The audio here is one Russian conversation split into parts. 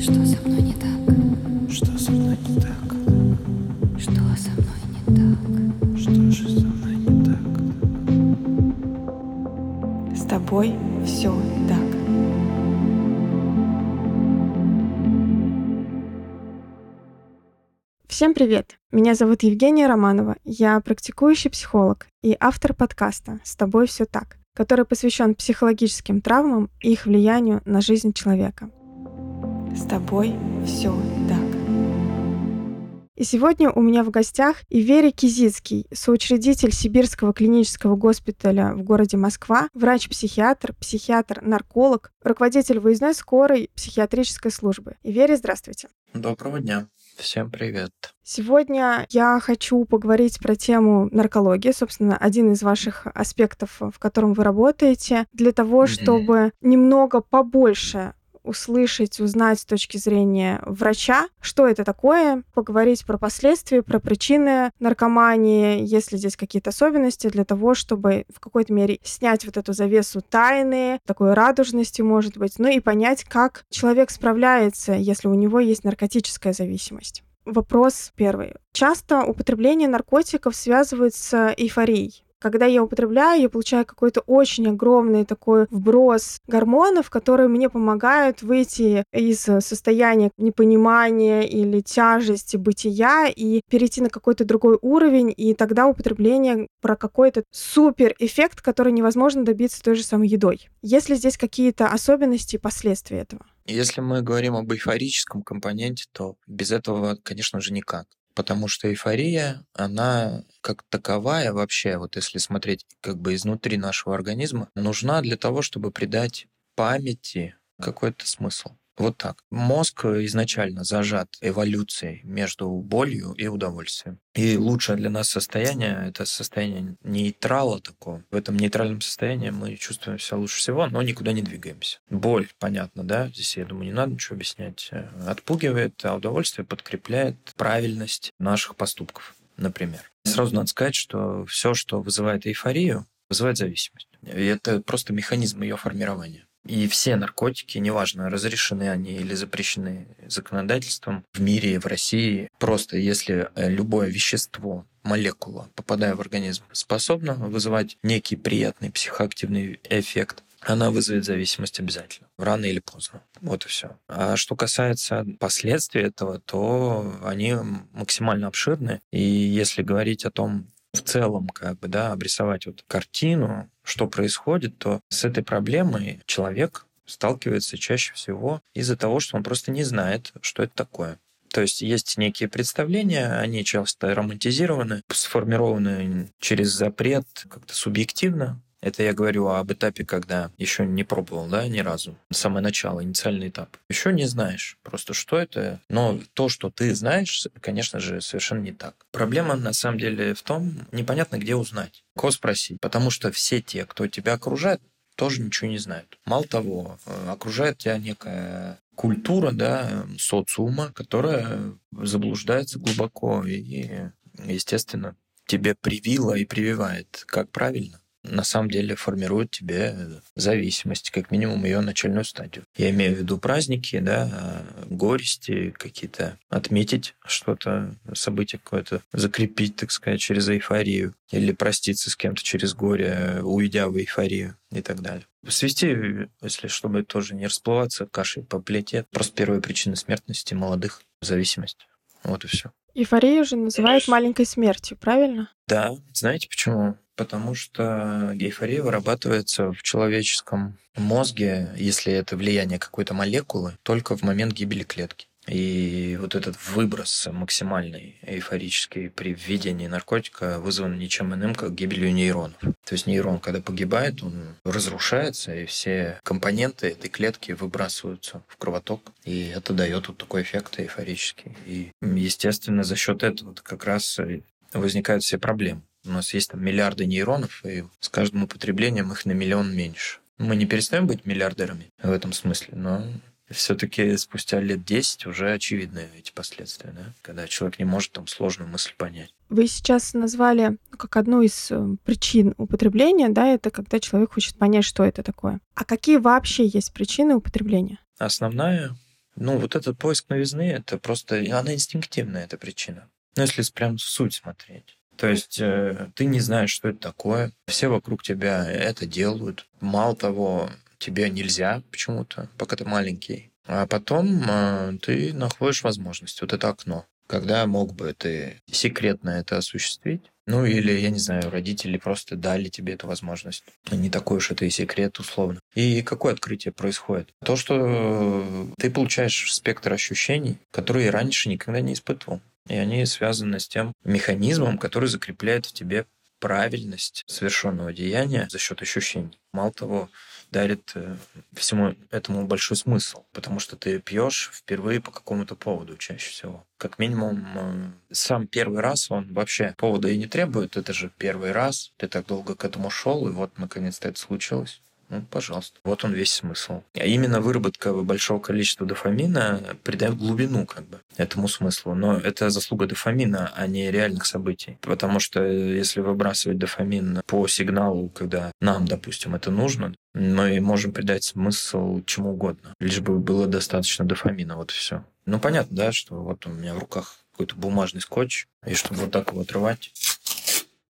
Что со мной не так? Что со мной не так? Что со мной не так? Что же со мной не так? С тобой все так. Всем привет! Меня зовут Евгения Романова. Я практикующий психолог и автор подкаста «С тобой все так», который посвящен психологическим травмам и их влиянию на жизнь человека. С тобой все так. И сегодня у меня в гостях Иверий Кизицкий, соучредитель Сибирского клинического госпиталя в городе Москва, врач-психиатр, психиатр-нарколог, руководитель выездной скорой психиатрической службы. Иверий, здравствуйте. Доброго дня. Всем привет. Сегодня я хочу поговорить про тему наркологии, собственно, один из ваших аспектов, в котором вы работаете, для того, чтобы немного побольше услышать, узнать с точки зрения врача, что это такое, поговорить про последствия, про причины наркомании, есть ли здесь какие-то особенности для того, чтобы в какой-то мере снять вот эту завесу тайны, такой радужности, может быть, ну и понять, как человек справляется, если у него есть наркотическая зависимость. Вопрос первый. Часто употребление наркотиков связывают с эйфорией. Когда я употребляю, я получаю какой-то очень огромный такой вброс гормонов, которые мне помогают выйти из состояния непонимания или тяжести бытия и перейти на какой-то другой уровень, и тогда употребление про какой-то супер эффект, который невозможно добиться той же самой едой. Есть ли здесь какие-то особенности и последствия этого? Если мы говорим об эйфорическом компоненте, то без этого, конечно же, никак. Потому что эйфория, она как таковая вообще, вот если смотреть как бы изнутри нашего организма, нужна для того, чтобы придать памяти какой-то смысл. Вот так. Мозг изначально зажат эволюцией между болью и удовольствием. И лучшее для нас состояние — это состояние нейтрала такого. В этом нейтральном состоянии мы чувствуем себя лучше всего, но никуда не двигаемся. Боль, понятно, да? Здесь, я думаю, не надо ничего объяснять. Э, Отпугивает, а удовольствие подкрепляет правильность наших поступков, например. Сразу надо сказать, что все, что вызывает эйфорию, вызывает зависимость. И это просто механизм ее формирования. И все наркотики, неважно, разрешены они или запрещены законодательством в мире, в России, просто если э, любое вещество, молекула, попадая в организм, способна вызывать некий приятный психоактивный эффект, она вызовет зависимость обязательно, рано или поздно. Вот и все. А что касается последствий этого, то они максимально обширны. И если говорить о том, в целом, как бы, да, обрисовать вот картину, что происходит, то с этой проблемой человек сталкивается чаще всего из-за того, что он просто не знает, что это такое. То есть есть некие представления, они часто романтизированы, сформированы через запрет, как-то субъективно, это я говорю об этапе, когда еще не пробовал, да, ни разу. Самое начало, инициальный этап. Еще не знаешь просто, что это. Но то, что ты знаешь, конечно же, совершенно не так. Проблема, на самом деле, в том, непонятно, где узнать. Кого спросить. Потому что все те, кто тебя окружает, тоже ничего не знают. Мало того, э, окружает тебя некая культура, да, социума, которая заблуждается глубоко и, естественно, тебе привила и прививает, как правильно на самом деле формирует тебе зависимость, как минимум ее начальную стадию. Я имею в виду праздники, да, горести какие-то, отметить что-то, событие какое-то, закрепить, так сказать, через эйфорию, или проститься с кем-то через горе, уйдя в эйфорию и так далее. Свести, если чтобы тоже не расплываться, кашей по плите, просто первая причина смертности молодых – зависимость. Вот и все. Эйфорию же называют маленькой смертью, правильно? Да. Знаете почему? Потому что эйфория вырабатывается в человеческом мозге, если это влияние какой-то молекулы, только в момент гибели клетки. И вот этот выброс максимальный эйфорический при введении наркотика вызван ничем иным, как гибелью нейронов. То есть нейрон, когда погибает, он разрушается, и все компоненты этой клетки выбрасываются в кровоток. И это дает вот такой эффект эйфорический. И, естественно, за счет этого как раз возникают все проблемы. У нас есть там миллиарды нейронов, и с каждым употреблением их на миллион меньше. Мы не перестаем быть миллиардерами в этом смысле, но все-таки спустя лет 10 уже очевидны эти последствия, да? когда человек не может там сложную мысль понять. Вы сейчас назвали как одну из причин употребления, да, это когда человек хочет понять, что это такое. А какие вообще есть причины употребления? Основная Ну, вот этот поиск новизны, это просто... Она инстинктивная, эта причина. Ну, если прям суть смотреть. То есть э, ты не знаешь, что это такое. Все вокруг тебя это делают. Мало того, тебе нельзя почему-то, пока ты маленький. А потом э, ты находишь возможность. Вот это окно. Когда мог бы ты секретно это осуществить? Ну или, я не знаю, родители просто дали тебе эту возможность. Не такой уж это и секрет, условно. И какое открытие происходит? То, что ты получаешь спектр ощущений, которые раньше никогда не испытывал. И они связаны с тем механизмом, который закрепляет в тебе правильность совершенного деяния за счет ощущений. Мало того, дарит э, всему этому большой смысл, потому что ты пьешь впервые по какому-то поводу чаще всего. Как минимум, э, сам первый раз он вообще повода и не требует, это же первый раз, ты так долго к этому шел, и вот наконец-то это случилось. Ну, пожалуйста. Вот он весь смысл. А именно выработка большого количества дофамина придает глубину как бы этому смыслу. Но это заслуга дофамина, а не реальных событий. Потому что если выбрасывать дофамин по сигналу, когда нам, допустим, это нужно, мы можем придать смысл чему угодно, лишь бы было достаточно дофамина, вот все. Ну, понятно, да, что вот у меня в руках какой-то бумажный скотч, и чтобы вот так его отрывать,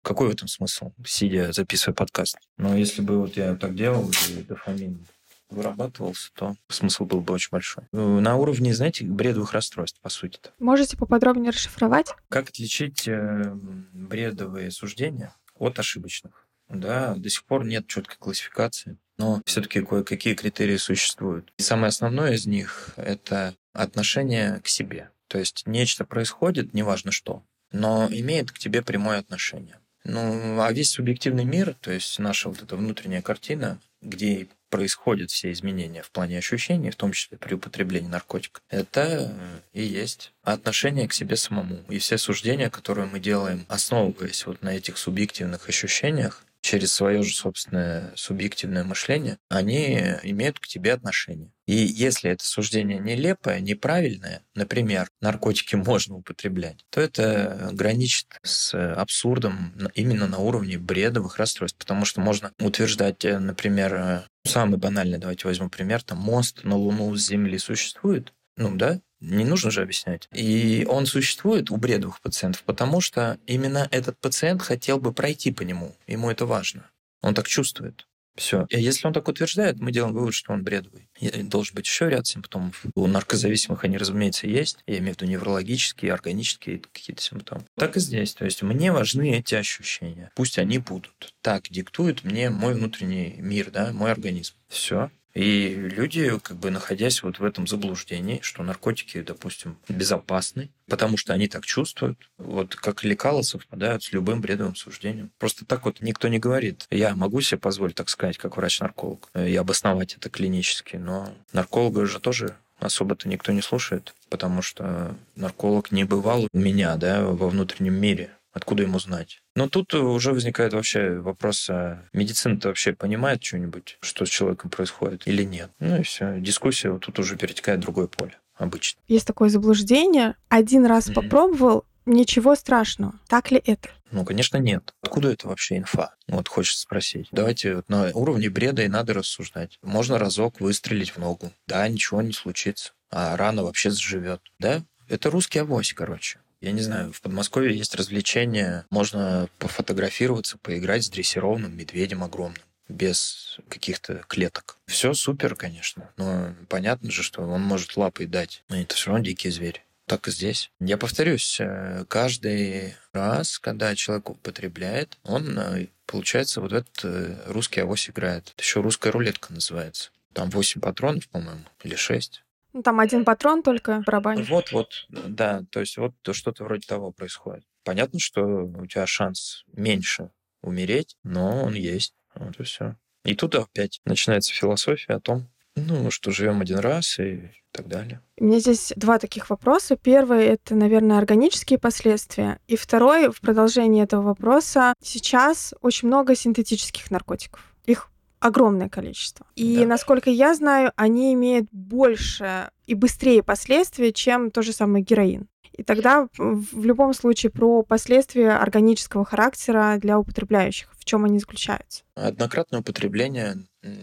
какой в этом смысл, сидя, записывая подкаст? Но если бы вот я так делал, и дофамин вырабатывался, то смысл был бы очень большой. На уровне, знаете, бредовых расстройств, по сути. -то. Можете поподробнее расшифровать? Как отличить э, бредовые суждения от ошибочных? Да, до сих пор нет четкой классификации, но все-таки кое-какие критерии существуют. И самое основное из них — это отношение к себе. То есть нечто происходит, неважно что, но имеет к тебе прямое отношение. Ну, а весь субъективный мир, то есть наша вот эта внутренняя картина, где происходят все изменения в плане ощущений, в том числе при употреблении наркотиков, это и есть отношение к себе самому. И все суждения, которые мы делаем, основываясь вот на этих субъективных ощущениях, через свое же собственное субъективное мышление, они имеют к тебе отношение. И если это суждение нелепое, неправильное, например, наркотики можно употреблять, то это граничит с абсурдом именно на уровне бредовых расстройств, потому что можно утверждать, э, например, э, самый банальный, давайте возьмем пример, там мост на Луну с Земли существует, ну да, не нужно же объяснять. И он существует у бредовых пациентов, потому что именно этот пациент хотел бы пройти по нему. Ему это важно. Он так чувствует. Все. И если он так утверждает, мы делаем вывод, что он бредовый. Должен быть еще ряд симптомов. У наркозависимых они, разумеется, есть. Я имею в виду неврологические, органические какие-то симптомы. Так и здесь. То есть мне важны эти ощущения. Пусть они будут. Так диктует мне мой внутренний мир, да, мой организм. Все. И люди, как бы находясь вот в этом заблуждении, что наркотики, допустим, безопасны, потому что они так чувствуют, вот как лекала совпадают с любым бредовым суждением. Просто так вот никто не говорит. Я могу себе позволить, так сказать, как врач-нарколог, и обосновать это клинически, но нарколога же тоже особо-то никто не слушает, потому что нарколог не бывал у меня, да, во внутреннем мире. Откуда ему знать? Но тут уже возникает вообще вопрос, а медицина-то вообще понимает что-нибудь, что с человеком происходит или нет? Ну и все. Дискуссия вот тут уже перетекает в другое поле обычно. Есть такое заблуждение. Один раз mm-hmm. попробовал, ничего страшного. Так ли это? Ну, конечно, нет. Откуда это вообще инфа? Вот хочется спросить. Давайте вот на уровне бреда и надо рассуждать. Можно разок выстрелить в ногу. Да, ничего не случится. А рана вообще заживет. Да? Это русский авось, короче. Я не знаю, в Подмосковье есть развлечения, можно пофотографироваться, поиграть с дрессированным медведем огромным без каких-то клеток. Все супер, конечно, но понятно же, что он может лапой дать, но это все равно дикий зверь. Так и здесь. Я повторюсь, э, каждый раз, когда человек употребляет, он, э, получается, вот этот э, русский авось играет. Это еще русская рулетка называется. Там 8 патронов, по-моему, или 6. Ну, там один патрон только в барабане. Вот, вот, да, то есть вот то что-то вроде того происходит. Понятно, что у тебя шанс меньше умереть, но он есть. Вот и все. И тут опять начинается философия о том, ну, что живем один раз и так далее. У меня здесь два таких вопроса. Первый — это, наверное, органические последствия. И второй, в продолжении этого вопроса, сейчас очень много синтетических наркотиков. Их огромное количество. И да. насколько я знаю, они имеют больше и быстрее последствия, чем то же самое героин. И тогда в любом случае про последствия органического характера для употребляющих, в чем они заключаются. Однократное употребление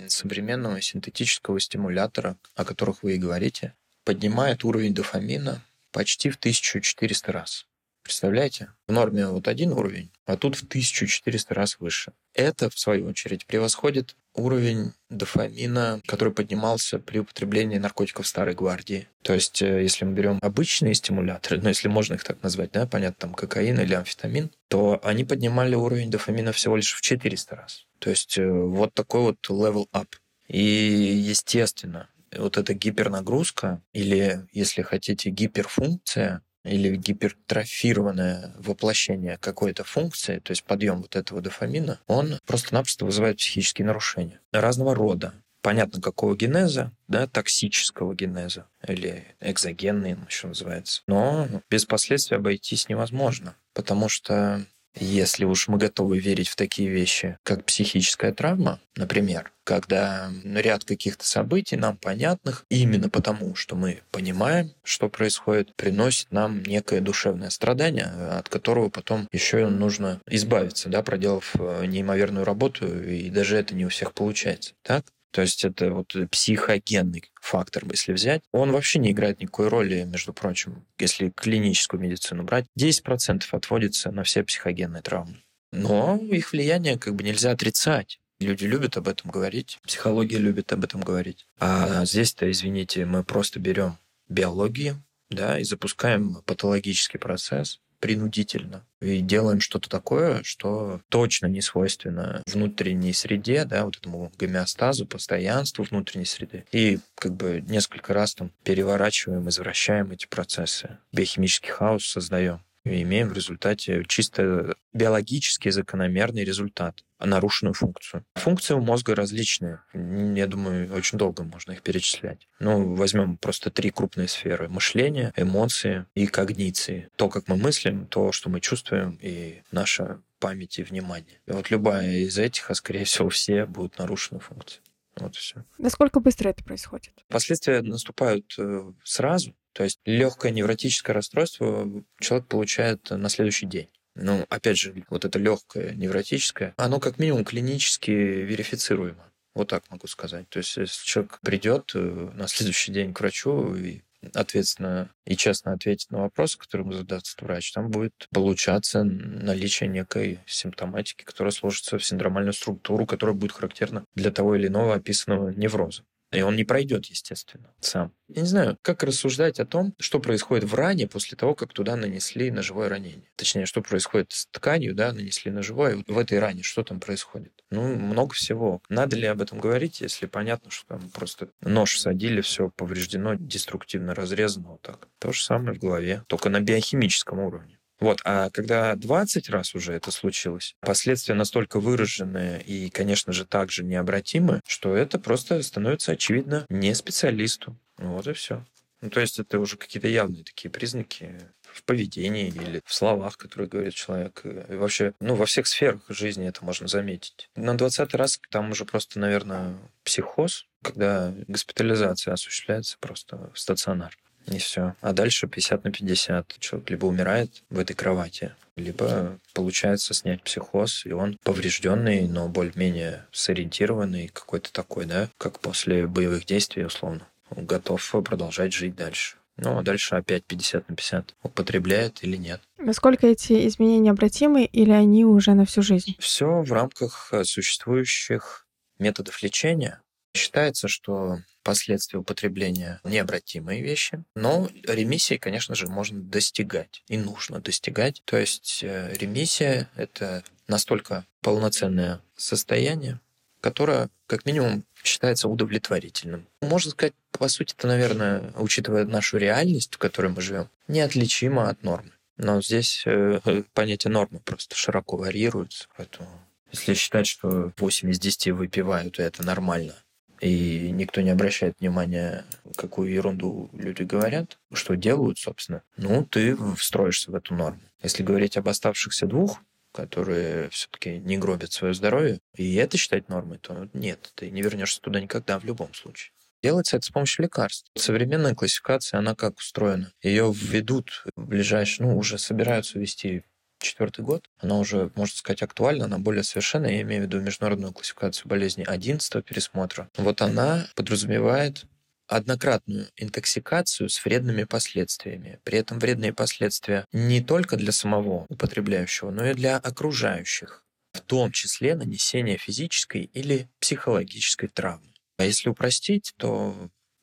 современного синтетического стимулятора, о которых вы и говорите, поднимает уровень дофамина почти в 1400 раз. Представляете? В норме вот один уровень, а тут в 1400 раз выше. Это, в свою очередь, превосходит уровень дофамина, который поднимался при употреблении наркотиков старой гвардии. То есть, э, если мы берем обычные стимуляторы, ну, если можно их так назвать, да, понятно, там кокаин или амфетамин, то они поднимали уровень дофамина всего лишь в 400 раз. То есть, э, вот такой вот level up. И, естественно, вот эта гипернагрузка, или, если хотите, гиперфункция, или гипертрофированное воплощение какой-то функции, то есть подъем вот этого дофамина, он просто-напросто вызывает психические нарушения разного рода. Понятно, какого генеза, да, токсического генеза или экзогенный, он еще называется. Но без последствий обойтись невозможно, потому что если уж мы готовы верить в такие вещи, как психическая травма, например, когда ряд каких-то событий нам понятных именно потому, что мы понимаем, что происходит, приносит нам некое душевное страдание, от которого потом еще нужно избавиться, да, проделав э, неимоверную работу, и даже это не у всех получается. Так? То есть это вот психогенный фактор, если взять. Он вообще не играет никакой роли, между прочим, если клиническую медицину брать. 10% отводится на все психогенные травмы. Но их влияние как бы нельзя отрицать. Люди любят об этом говорить, психология любит об этом говорить. А здесь-то, извините, мы просто берем биологию, да, и запускаем патологический процесс, принудительно и делаем что-то такое, что точно не свойственно внутренней среде, да, вот этому гомеостазу, постоянству внутренней среды. И как бы несколько раз там переворачиваем, извращаем эти процессы. Биохимический хаос создаем и имеем в результате чисто биологически закономерный результат, нарушенную функцию. Функции у мозга различные. Я думаю, очень долго можно их перечислять. Ну, возьмем просто три крупные сферы. Мышление, эмоции и когниции. То, как мы мыслим, то, что мы чувствуем, и наша память и внимание. И вот любая из этих, а скорее всего все, будут нарушены функции. Вот и все. Насколько быстро это происходит? Последствия наступают э, сразу, то есть легкое невротическое расстройство человек получает на следующий день. Ну, опять же, вот это легкое невротическое, оно как минимум клинически верифицируемо. Вот так могу сказать. То есть, если человек придет э, на следующий день к врачу и ответственно и честно ответит на вопросы, которые ему задаст врач, там будет получаться наличие некой симптоматики, которая сложится в синдромальную структуру, которая будет характерна для того или иного описанного невроза. И он не пройдет, естественно, сам. Я не знаю, как рассуждать о том, что происходит в ране после того, как туда нанесли ножевое ранение. Точнее, что происходит с тканью, да, нанесли ножевое, в этой ране что там происходит. Ну, много всего. Надо ли об этом говорить, если понятно, что там просто нож садили, все повреждено, деструктивно разрезано вот так. То же самое в голове, только на биохимическом уровне. Вот, а когда 20 раз уже это случилось, последствия настолько выраженные и, конечно же, также необратимы, что это просто становится очевидно не специалисту. Вот и все. Ну, то есть это уже какие-то явные такие признаки в поведении или в словах, которые говорит человек. И вообще, ну, во всех сферах жизни это можно заметить. На 20 раз там уже просто, наверное, психоз, когда госпитализация осуществляется просто в стационар. И все. А дальше 50 на 50. Человек либо умирает в этой кровати, либо получается снять психоз, и он поврежденный, но более-менее сориентированный, какой-то такой, да, как после боевых действий, условно. Он готов продолжать жить дальше. Ну, а дальше опять 50 на 50. Употребляет или нет. Насколько эти изменения обратимы или они уже на всю жизнь? Все в рамках существующих методов лечения. Считается, что последствия употребления необратимые вещи, но ремиссии, конечно же, можно достигать и нужно достигать. То есть э, ремиссия — это настолько полноценное состояние, которое, как минимум, считается удовлетворительным. Можно сказать, по сути, это, наверное, учитывая нашу реальность, в которой мы живем, неотличимо от нормы. Но здесь э, понятие нормы просто широко варьируется, поэтому если считать, что 8 из 10 выпивают, и это нормально, и никто не обращает внимания, какую ерунду люди говорят, что делают, собственно, ну, ты встроишься в эту норму. Если говорить об оставшихся двух, которые все-таки не гробят свое здоровье, и это считать нормой, то нет, ты не вернешься туда никогда в любом случае. Делается это с помощью лекарств. Современная классификация, она как устроена? Ее введут в ближайшие, ну, уже собираются ввести четвертый год. Она уже, можно сказать, актуальна, она более совершенная. Я имею в виду международную классификацию болезней 11 пересмотра. Вот она подразумевает однократную интоксикацию с вредными последствиями. При этом вредные последствия не только для самого употребляющего, но и для окружающих, в том числе нанесение физической или психологической травмы. А если упростить, то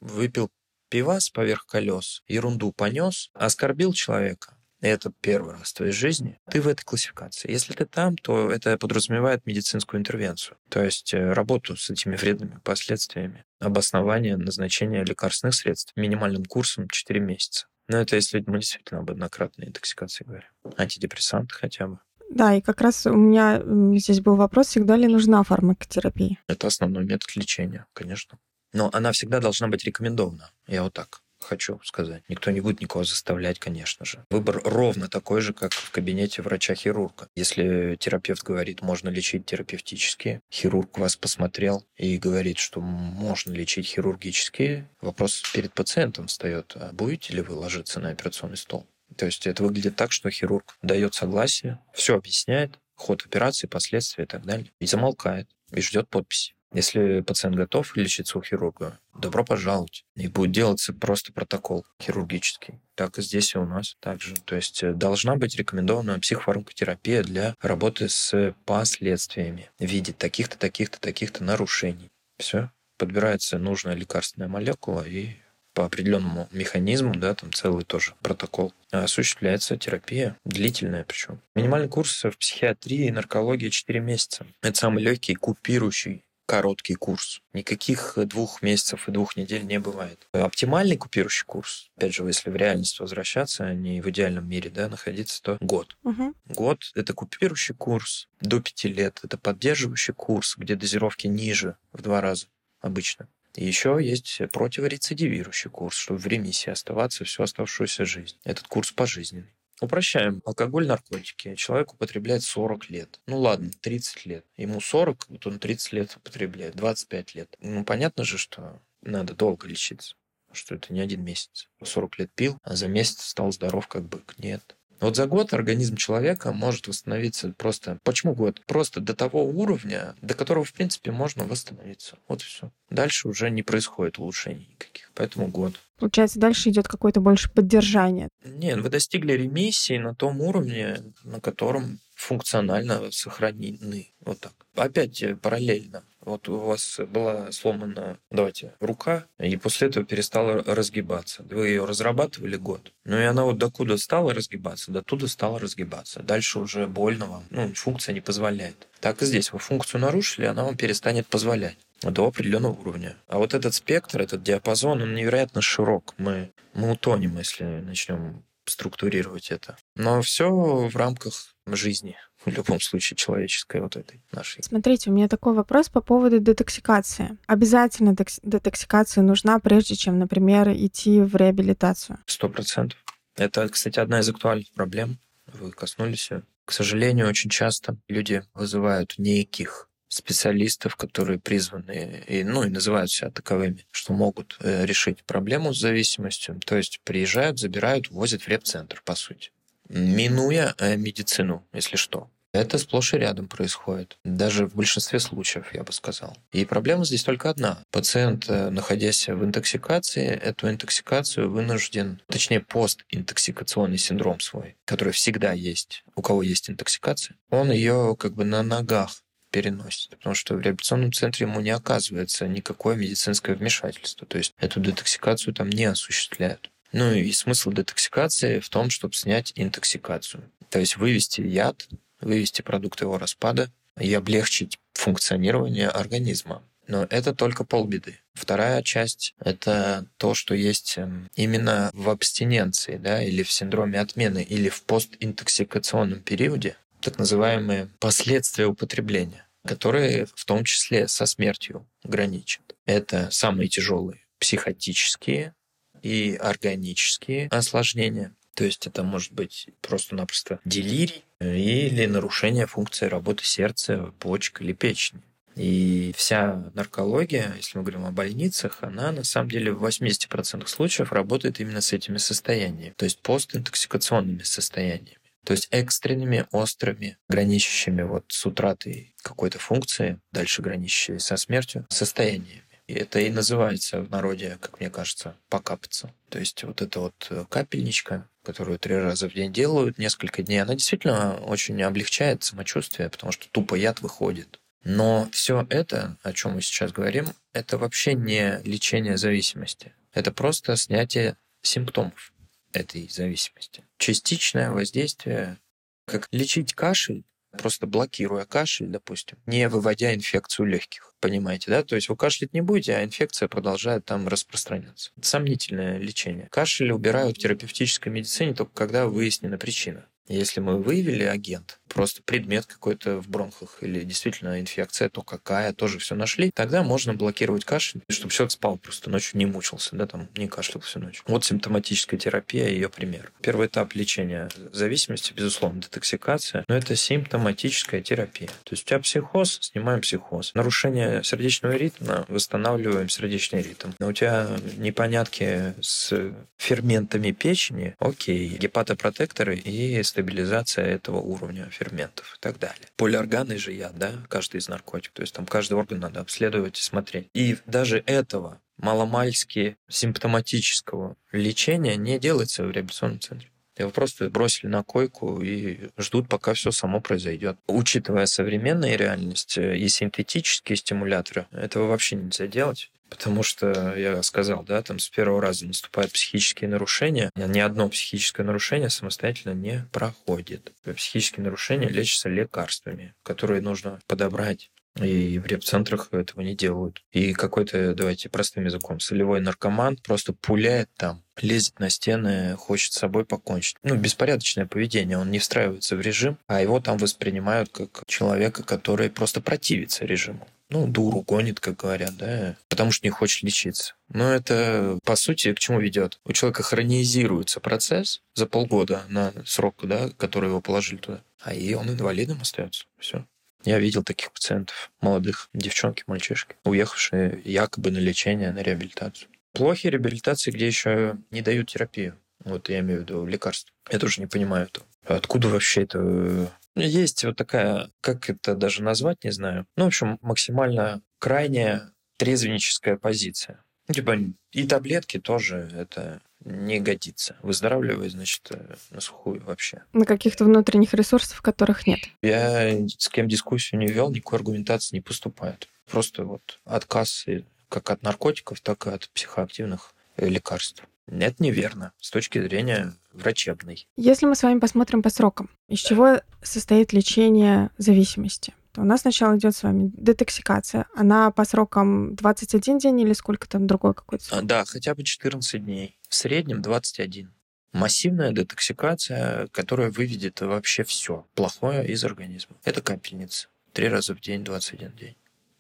выпил пивас поверх колес, ерунду понес, оскорбил человека, это первый раз в твоей жизни, ты в этой классификации. Если ты там, то это подразумевает медицинскую интервенцию, то есть э, работу с этими вредными последствиями, обоснование назначения лекарственных средств минимальным курсом 4 месяца. Но это если мы действительно об однократной интоксикации говорим. Антидепрессанты хотя бы. Да, и как раз у меня здесь был вопрос, всегда ли нужна фармакотерапия? Это основной метод лечения, конечно. Но она всегда должна быть рекомендована. Я вот так хочу сказать. Никто не будет никого заставлять, конечно же. Выбор ровно такой же, как в кабинете врача-хирурга. Если терапевт говорит, можно лечить терапевтически, хирург вас посмотрел и говорит, что можно лечить хирургически, вопрос перед пациентом встает, а будете ли вы ложиться на операционный стол? То есть это выглядит так, что хирург дает согласие, все объясняет, ход операции, последствия и так далее, и замолкает, и ждет подписи. Если пациент готов лечиться у хирурга, добро пожаловать. И будет делаться просто протокол хирургический. Так и здесь и у нас также. То есть э, должна быть рекомендована психофармакотерапия для работы с последствиями в виде таких-то, таких-то, таких-то нарушений. Все. Подбирается нужная лекарственная молекула и по определенному механизму, да, там целый тоже протокол, осуществляется терапия, длительная причем. Минимальный курс в психиатрии и наркологии 4 месяца. Это самый легкий купирующий короткий курс. Никаких двух месяцев и двух недель не бывает. Оптимальный купирующий курс, опять же, если в реальность возвращаться, а не в идеальном мире, да, находиться, то год. Угу. Год — это купирующий курс до пяти лет. Это поддерживающий курс, где дозировки ниже в два раза обычно. И еще есть противорецидивирующий курс, чтобы в ремиссии оставаться всю оставшуюся жизнь. Этот курс пожизненный. Упрощаем. Алкоголь, наркотики. Человек употребляет 40 лет. Ну ладно, 30 лет. Ему 40, вот он 30 лет употребляет, 25 лет. Ну понятно же, что надо долго лечиться. Что это не один месяц. 40 лет пил, а за месяц стал здоров как бык. Нет. Вот за год организм человека может восстановиться просто... Почему год? Просто до того уровня, до которого, в принципе, можно восстановиться. Вот и все. Дальше уже не происходит улучшений никаких. Поэтому год. Получается, дальше идет какое-то больше поддержание. Нет, вы достигли ремиссии на том уровне, на котором функционально сохранены. Вот так. Опять э, параллельно. Вот у вас была сломана, давайте, рука, и после этого перестала разгибаться. Вы ее разрабатывали год. Ну и она вот докуда стала разгибаться, до туда стала разгибаться. Дальше уже больно вам. Ну, функция не позволяет. Так и здесь. Вы функцию нарушили, она вам перестанет позволять до определенного уровня. А вот этот спектр, этот диапазон, он невероятно широк. Мы, мы утонем, если начнем структурировать это. Но все в рамках жизни, в любом случае, человеческой вот этой нашей. Смотрите, у меня такой вопрос по поводу детоксикации. Обязательно детоксикация нужна, прежде чем, например, идти в реабилитацию? Сто процентов. Это, кстати, одна из актуальных проблем. Вы коснулись. К сожалению, очень часто люди вызывают неких специалистов, которые призваны и, ну, и называют себя таковыми, что могут э, решить проблему с зависимостью. То есть приезжают, забирают, возят в реп-центр, по сути. Минуя э, медицину, если что. Это сплошь и рядом происходит. Даже в большинстве случаев, я бы сказал. И проблема здесь только одна. Пациент, э, находясь в интоксикации, эту интоксикацию вынужден, точнее, постинтоксикационный синдром свой, который всегда есть, у кого есть интоксикация, он ее как бы на ногах переносит, потому что в реабилитационном центре ему не оказывается никакое медицинское вмешательство, то есть эту детоксикацию там не осуществляют. Ну и смысл детоксикации в том, чтобы снять интоксикацию, то есть вывести яд, вывести продукт его распада и облегчить функционирование организма. Но это только полбеды. Вторая часть — это то, что есть эм, именно в абстиненции, да, или в синдроме отмены, или в постинтоксикационном периоде так называемые последствия употребления, которые в том числе со смертью граничат. Это самые тяжелые психотические и органические осложнения. То есть это может быть просто-напросто делирий или нарушение функции работы сердца, почек или печени. И вся наркология, если мы говорим о больницах, она на самом деле в 80% случаев работает именно с этими состояниями, то есть постинтоксикационными состояниями то есть экстренными, острыми, граничащими вот с утратой какой-то функции, дальше граничащими со смертью, состояниями. И это и называется в народе, как мне кажется, покапаться. То есть вот эта вот э, капельничка, которую три раза в день делают несколько дней, она действительно очень облегчает самочувствие, потому что тупо яд выходит. Но все это, о чем мы сейчас говорим, это вообще не лечение зависимости. Это просто снятие симптомов этой зависимости. Частичное воздействие, как лечить кашель, просто блокируя кашель, допустим, не выводя инфекцию легких. Понимаете, да? То есть вы кашлять не будете, а инфекция продолжает там распространяться. Это сомнительное лечение. Кашель убирают в терапевтической медицине только когда выяснена причина. Если мы выявили агент, просто предмет какой-то в бронхах или действительно инфекция, то какая, тоже все нашли, тогда можно блокировать кашель, чтобы человек спал просто ночью, не мучился, да, там не кашлял всю ночь. Вот симптоматическая терапия, ее пример. Первый этап лечения зависимости, безусловно, детоксикация, но это симптоматическая терапия. То есть у тебя психоз, снимаем психоз. Нарушение сердечного ритма, восстанавливаем сердечный ритм. Но у тебя непонятки с ферментами печени, окей, гепатопротекторы и стабилизация этого уровня ферментов и так далее. Полиорганный же яд, да, каждый из наркотиков. То есть там каждый орган надо обследовать и смотреть. И даже этого маломальски симптоматического лечения не делается в реабилитационном центре. Его просто бросили на койку и ждут, пока все само произойдет. Учитывая современную реальность и синтетические стимуляторы, этого вообще нельзя делать. Потому что, я сказал, да, там с первого раза наступают психические нарушения. Ни одно психическое нарушение самостоятельно не проходит. Психические нарушения лечатся лекарствами, которые нужно подобрать и в реп-центрах этого не делают. И какой-то, давайте простым языком, солевой наркоман просто пуляет там, лезет на стены, хочет с собой покончить. Ну, беспорядочное поведение, он не встраивается в режим, а его там воспринимают как человека, который просто противится режиму ну, дуру гонит, как говорят, да, потому что не хочет лечиться. Но это, по сути, к чему ведет? У человека хронизируется процесс за полгода на срок, да, который его положили туда, а и он инвалидом остается. Все. Я видел таких пациентов, молодых девчонки, мальчишки, уехавшие якобы на лечение, на реабилитацию. Плохие реабилитации, где еще не дают терапию. Вот я имею в виду лекарства. Я тоже не понимаю этого. Откуда вообще это есть вот такая, как это даже назвать, не знаю. Ну, в общем, максимально крайняя трезвенническая позиция. Ну, типа и таблетки тоже это не годится. Выздоравливай, значит, э, на сухую вообще. На каких-то внутренних ресурсах, которых нет. Я с кем дискуссию не вел, никакой аргументации не поступает. Просто вот отказ как от наркотиков, так и от психоактивных э, лекарств. Это неверно с точки зрения врачебной. Если мы с вами посмотрим по срокам, из чего состоит лечение зависимости? То у нас сначала идет с вами детоксикация. Она по срокам 21 день или сколько там другой какой-то срок? Да, хотя бы 14 дней. В среднем 21. Массивная детоксикация, которая выведет вообще все плохое из организма. Это капельница. Три раза в день, 21 день.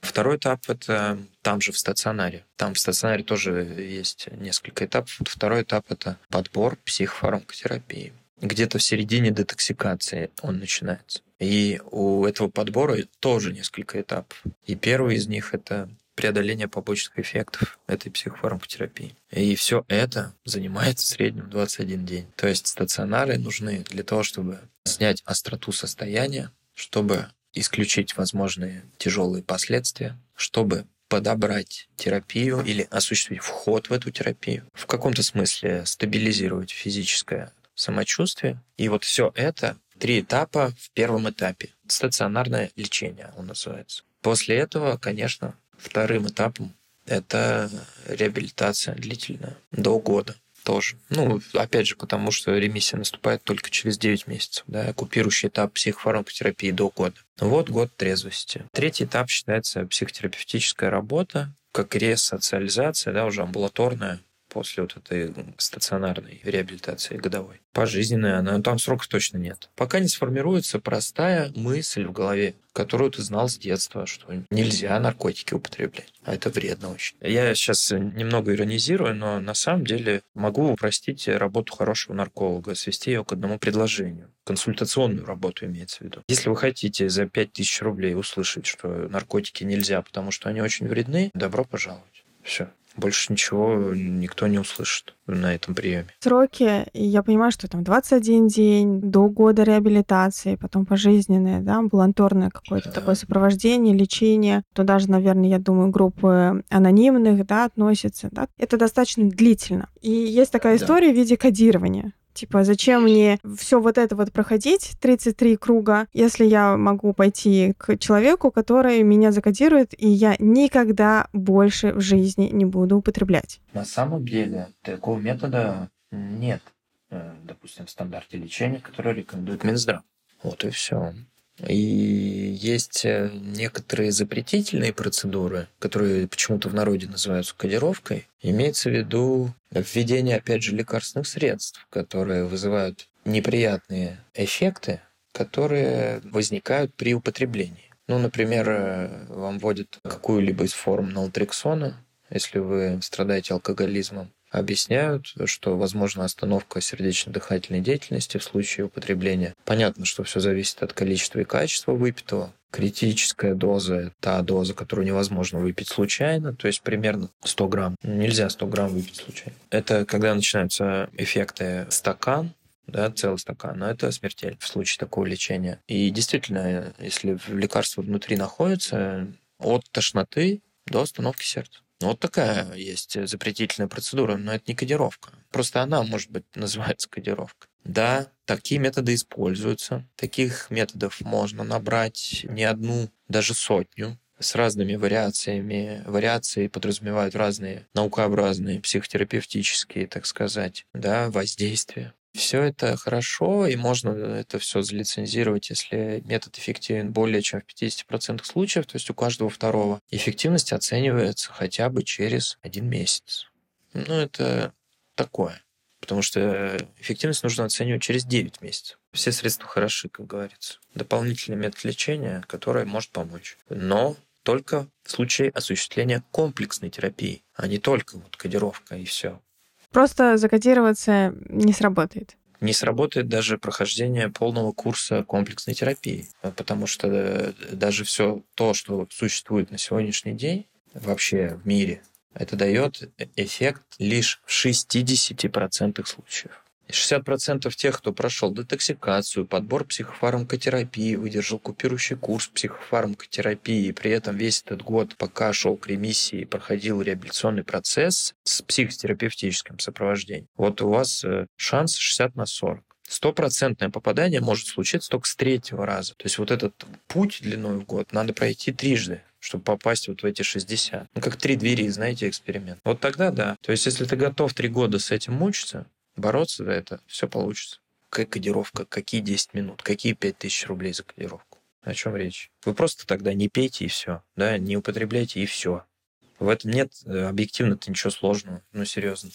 Второй этап — это там же в стационаре. Там в стационаре тоже есть несколько этапов. Второй этап — это подбор психофармакотерапии. Где-то в середине детоксикации он начинается. И у этого подбора тоже несколько этапов. И первый из них — это преодоление побочных эффектов этой психофармакотерапии. И все это занимает в среднем 21 день. То есть стационары нужны для того, чтобы снять остроту состояния, чтобы исключить возможные тяжелые последствия, чтобы подобрать терапию или осуществить вход в эту терапию, в каком-то смысле стабилизировать физическое самочувствие. И вот все это три этапа в первом этапе. Стационарное лечение он называется. После этого, конечно, вторым этапом это реабилитация длительная, до года тоже. Ну, опять же, потому что ремиссия наступает только через 9 месяцев, да, оккупирующий этап психофармакотерапии до года. Вот год трезвости. Третий этап считается психотерапевтическая работа, как ресоциализация, да, уже амбулаторная, после вот этой стационарной реабилитации годовой. Пожизненная она, там сроков точно нет. Пока не сформируется простая мысль в голове, которую ты знал с детства, что нельзя наркотики употреблять, а это вредно очень. Я сейчас немного иронизирую, но на самом деле могу упростить работу хорошего нарколога, свести ее к одному предложению. Консультационную работу имеется в виду. Если вы хотите за 5000 рублей услышать, что наркотики нельзя, потому что они очень вредны, добро пожаловать. Все Больше ничего никто не услышит на этом приеме. Сроки, я понимаю, что там 21 день, до года реабилитации, потом пожизненное, да, амбулаторное какое-то такое сопровождение, лечение. Туда же, наверное, я думаю, группы анонимных, да, относятся, да. Это достаточно длительно. И есть такая Да. история в виде кодирования. Типа, зачем мне все вот это вот проходить, 33 круга, если я могу пойти к человеку, который меня закодирует, и я никогда больше в жизни не буду употреблять. На самом деле такого метода нет, э, допустим, в стандарте лечения, который рекомендует Минздрав. Вот и все. И есть э, некоторые запретительные процедуры, которые почему-то в народе называются кодировкой. Имеется в виду введение, опять же, лекарственных средств, которые вызывают неприятные эффекты, которые возникают при употреблении. Ну, например, э, вам вводят какую-либо из форм налтрексона, если вы страдаете алкоголизмом, объясняют, что возможна остановка сердечно-дыхательной деятельности в случае употребления. Понятно, что все зависит от количества и качества выпитого. Критическая доза – та доза, которую невозможно выпить случайно, то есть примерно 100 грамм. Нельзя 100 грамм выпить случайно. Это когда начинаются эффекты стакан, да, целый стакан, но это смертель в случае такого лечения. И действительно, если лекарство внутри находится, от тошноты до остановки сердца. Ну, Вот такая есть запретительная процедура, но это не кодировка. Просто она, может быть, называется кодировкой. Да, такие методы используются. Таких методов можно набрать не одну, даже сотню с разными вариациями. Вариации подразумевают разные наукообразные, психотерапевтические, так сказать, да, воздействия. Все это хорошо, и можно это все залицензировать, если метод эффективен более чем в 50% случаев, то есть у каждого второго. Эффективность оценивается хотя бы через один месяц. Ну, это такое. Потому что эффективность нужно оценивать через 9 месяцев. Все средства хороши, как говорится. Дополнительный метод лечения, который может помочь. Но только в случае осуществления комплексной терапии, а не только вот кодировка и все. Просто закодироваться не сработает. Не сработает даже прохождение полного курса комплексной терапии, потому что э, даже все то, что существует на сегодняшний день вообще в мире, это дает эффект лишь в 60% случаев. 60% тех, кто прошел детоксикацию, подбор психофармакотерапии, выдержал купирующий курс психофармакотерапии, и при этом весь этот год, пока шел к ремиссии, проходил реабилитационный процесс с психотерапевтическим сопровождением, вот у вас э, шанс 60 на 40. Стопроцентное попадание может случиться только с третьего раза. То есть вот этот путь длиной в год надо пройти трижды чтобы попасть вот в эти 60. Ну, как три двери, знаете, эксперимент. Вот тогда да. То есть, если ты готов три года с этим мучиться, бороться за это, все получится. Какая кодировка, какие 10 минут, какие 5000 рублей за кодировку. О чем речь? Вы просто тогда не пейте и все, да, не употребляйте и все. В этом нет э, объективно-то ничего сложного, ну серьезно.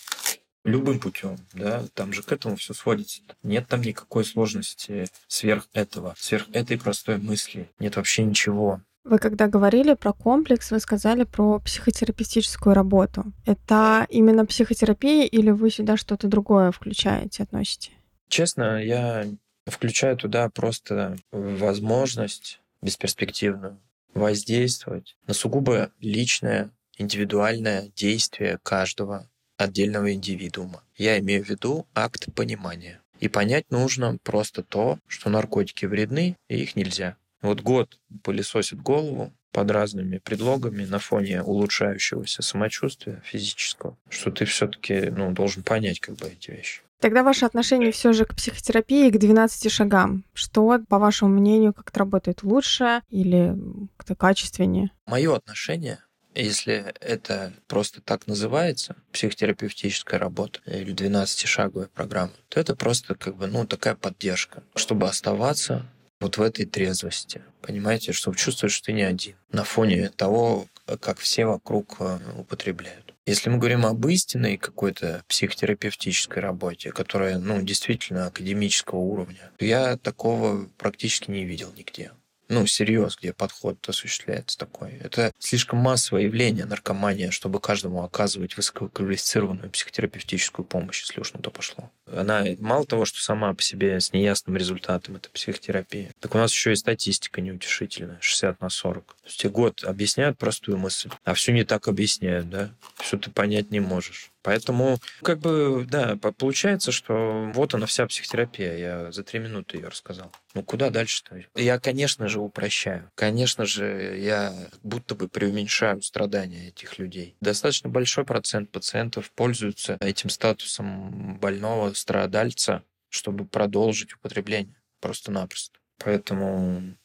Любым путем, да, там же к этому все сводится. Нет там никакой сложности сверх этого, сверх этой простой мысли. Нет вообще ничего. Вы когда говорили про комплекс, вы сказали про психотерапевтическую работу. Это именно психотерапия или вы сюда что-то другое включаете, относите? Честно, я включаю туда просто возможность бесперспективную воздействовать на сугубо личное, индивидуальное действие каждого отдельного индивидуума. Я имею в виду акт понимания. И понять нужно просто то, что наркотики вредны, и их нельзя. Вот год пылесосит голову под разными предлогами на фоне улучшающегося самочувствия физического, что ты все-таки ну, должен понять как бы эти вещи. Тогда ваше отношение все же к психотерапии к 12 шагам. Что, по вашему мнению, как-то работает лучше или как-то качественнее? Мое отношение если это просто так называется, психотерапевтическая работа или 12-шаговая программа, то это просто как бы, ну, такая поддержка, чтобы оставаться вот в этой трезвости. Понимаете, чтобы чувствовать, что ты не один. На фоне того, как все вокруг употребляют. Если мы говорим об истинной какой-то психотерапевтической работе, которая, ну, действительно академического уровня, то я такого практически не видел нигде. Ну, серьез, где подход осуществляется такой. Это слишком массовое явление наркомания, чтобы каждому оказывать высококвалифицированную психотерапевтическую помощь, если уж на то пошло. Она мало того, что сама по себе с неясным результатом, это психотерапия, так у нас еще и статистика неутешительная, 60 на 40. То есть год объясняют простую мысль, а все не так объясняют, да? Все ты понять не можешь. Поэтому, как бы, да, получается, что вот она вся психотерапия. Я за три минуты ее рассказал. Ну, куда дальше-то? Я, конечно же, упрощаю. Конечно же, я будто бы преуменьшаю страдания этих людей. Достаточно большой процент пациентов пользуются этим статусом больного страдальца, чтобы продолжить употребление. Просто-напросто. Поэтому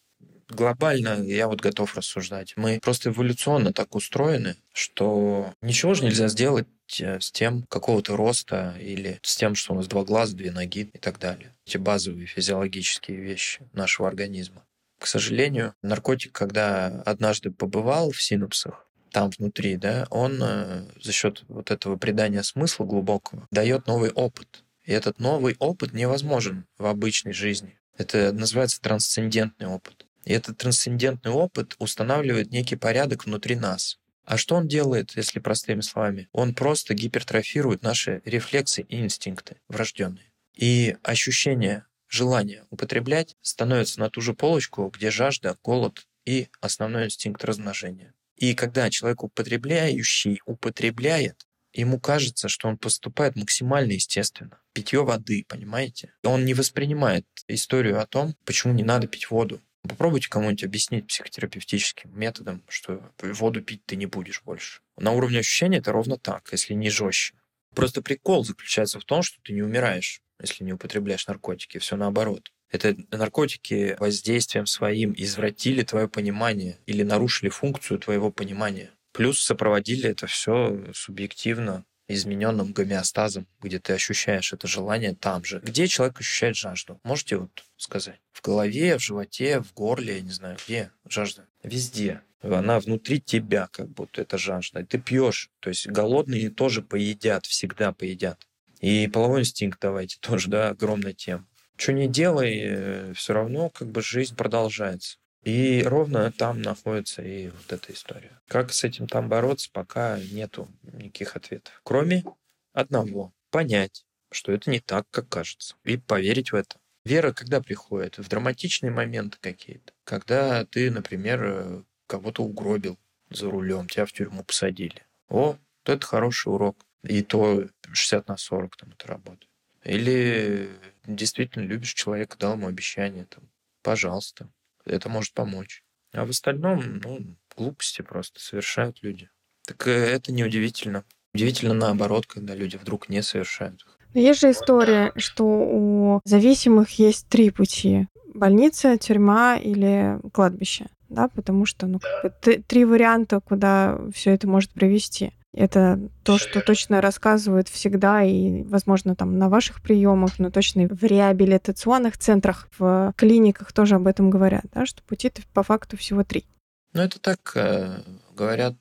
глобально я вот готов рассуждать. Мы просто эволюционно так устроены, что ничего же нельзя сделать э, с тем какого-то роста или с тем, что у нас два глаза, две ноги и так далее. Эти базовые физиологические вещи нашего организма. К сожалению, наркотик, когда однажды побывал в синапсах, там внутри, да, он э, за счет вот этого придания смысла глубокого дает новый опыт. И этот новый опыт невозможен в обычной жизни. Это называется трансцендентный опыт. И этот трансцендентный опыт устанавливает некий порядок внутри нас. А что он делает, если простыми словами? Он просто гипертрофирует наши рефлексы и инстинкты врожденные. И ощущение желания употреблять становится на ту же полочку, где жажда, голод и основной инстинкт размножения. И когда человек употребляющий употребляет, ему кажется, что он поступает максимально естественно. Питье воды, понимаете? Он не воспринимает историю о том, почему не надо пить воду. Попробуйте кому-нибудь объяснить психотерапевтическим методом, что воду пить ты не будешь больше. На уровне ощущения это ровно так, если не жестче. Просто прикол заключается в том, что ты не умираешь, если не употребляешь наркотики. Все наоборот. Это наркотики воздействием своим извратили твое понимание или нарушили функцию твоего понимания. Плюс сопроводили это все субъективно измененным гомеостазом, где ты ощущаешь это желание там же. Где человек ощущает жажду? Можете вот сказать? В голове, в животе, в горле, я не знаю, где жажда? Везде. Она внутри тебя, как будто это жажда. Ты пьешь. То есть голодные тоже поедят, всегда поедят. И половой инстинкт давайте тоже, да, огромная тема. Что не делай, э, все равно как бы жизнь продолжается. И ровно там находится и вот эта история. Как с этим там бороться, пока нету никаких ответов. Кроме одного. Понять, что это не так, как кажется. И поверить в это. Вера когда приходит? В драматичные моменты какие-то. Когда ты, например, э, кого-то угробил за рулем, тебя в тюрьму посадили. О, то это хороший урок. И то 60 на 40 там это работает. Или действительно любишь человека, дал ему обещание, там, пожалуйста, это может помочь. А в остальном, ну, глупости просто совершают люди. Так э, это неудивительно. Удивительно наоборот, когда люди вдруг не совершают их. Но есть же история, что у зависимых есть три пути. Больница, тюрьма или кладбище. Да, потому что ну, как бы, три варианта, куда все это может привести. Это то, что точно рассказывают всегда и, возможно, там на ваших приемах, но точно и в реабилитационных центрах, в клиниках тоже об этом говорят, да, что пути по факту всего три. Ну, это так э, говорят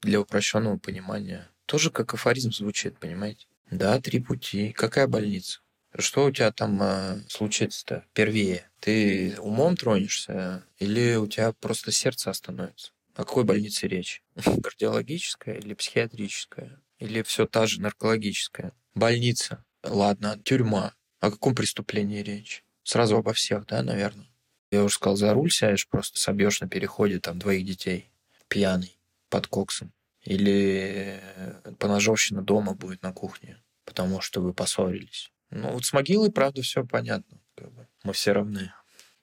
для упрощенного понимания. Тоже как афоризм звучит, понимаете? Да, три пути. Какая больница? Что у тебя там э, случится-то первее? Ты умом тронешься или у тебя просто сердце остановится? О какой больнице речь? Кардиологическая или психиатрическая? Или все та же наркологическая? Больница. Ладно, тюрьма. О каком преступлении речь? Сразу обо всех, да, наверное? Я уже сказал, за руль сядешь, просто собьешь на переходе там двоих детей, пьяный, под коксом. Или э, поножовщина дома будет на кухне, потому что вы поссорились. Ну, вот с могилой, правда, все понятно. Как бы. Мы все равны.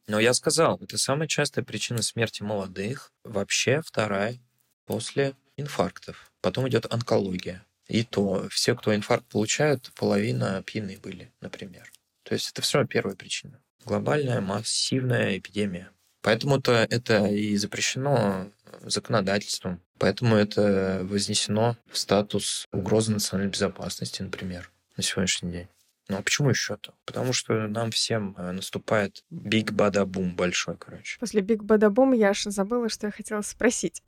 Но я сказал, это самая частая причина смерти молодых. Вообще вторая после инфарктов. Потом идет онкология. И то все, кто инфаркт получают, половина пьяные были, например. То есть это все первая причина. Глобальная массивная эпидемия. Поэтому-то это и запрещено законодательством. Поэтому это вознесено в статус угрозы национальной безопасности, например, на сегодняшний день. Ну а почему еще-то? Потому что нам всем э, наступает биг бада-бум большой, короче. После Биг Бадабум я аж забыла, что я хотела спросить.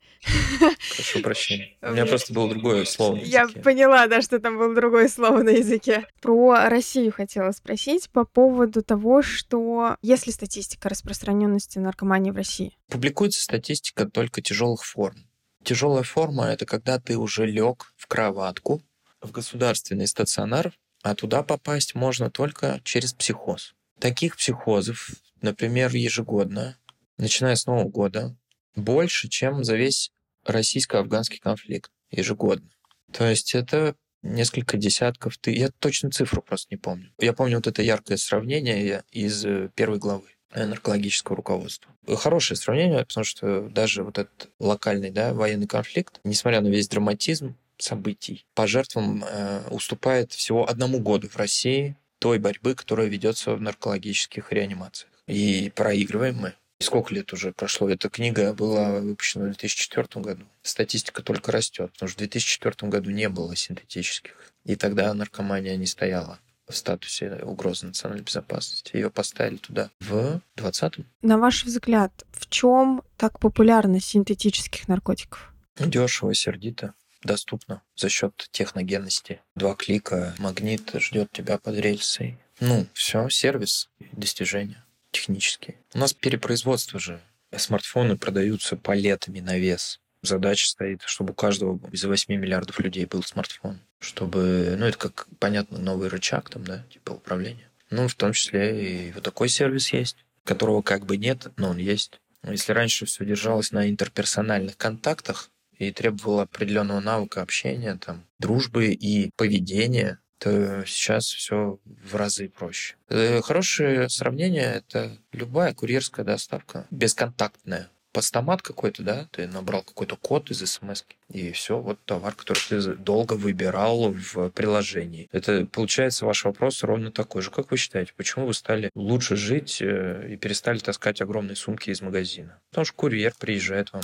Прошу прощения. У меня просто было другое слово на Я языке. поняла, да, что там было другое слово на языке. Про Россию хотела спросить по поводу того, что есть ли статистика распространенности наркомании в России? Публикуется статистика только тяжелых форм. Тяжелая форма это когда ты уже лег в кроватку в государственный стационар, а туда попасть можно только через психоз. Таких психозов, например, ежегодно, начиная с Нового года, больше, чем за весь российско-афганский конфликт ежегодно. То есть это несколько десятков. Ты... Я точно цифру просто не помню. Я помню вот это яркое сравнение из первой главы наркологического руководства. Хорошее сравнение, потому что даже вот этот локальный да, военный конфликт, несмотря на весь драматизм событий, по жертвам э, уступает всего одному году в России той борьбы, которая ведется в наркологических реанимациях. И проигрываем мы. И сколько лет уже прошло? Эта книга была выпущена в 2004 году. Статистика только растет, потому что в 2004 году не было синтетических. И тогда наркомания не стояла в статусе угрозы национальной безопасности. Ее поставили туда в 20-м. На ваш взгляд, в чем так популярность синтетических наркотиков? Дешево, сердито, доступно за счет техногенности. Два клика, магнит ждет тебя под рельсой. Ну, все, сервис, достижения технические. У нас перепроизводство же. Смартфоны продаются палетами на вес. Задача стоит, чтобы у каждого из 8 миллиардов людей был смартфон. Чтобы, ну, это как, понятно, новый рычаг там, да, типа управления. Ну, в том числе и вот такой сервис есть, которого как бы нет, но он есть. Если раньше все держалось на интерперсональных контактах и требовало определенного навыка общения, там, дружбы и поведения, то сейчас все в разы проще. Э, Хорошее сравнение — это любая курьерская доставка, бесконтактная. Постамат какой-то, да, ты набрал какой-то код из смс и все, вот товар, который ты долго выбирал в приложении. Это, получается, ваш вопрос ровно такой же. Как вы считаете, почему вы стали лучше жить э, и перестали таскать огромные сумки из магазина? Потому что курьер приезжает вам,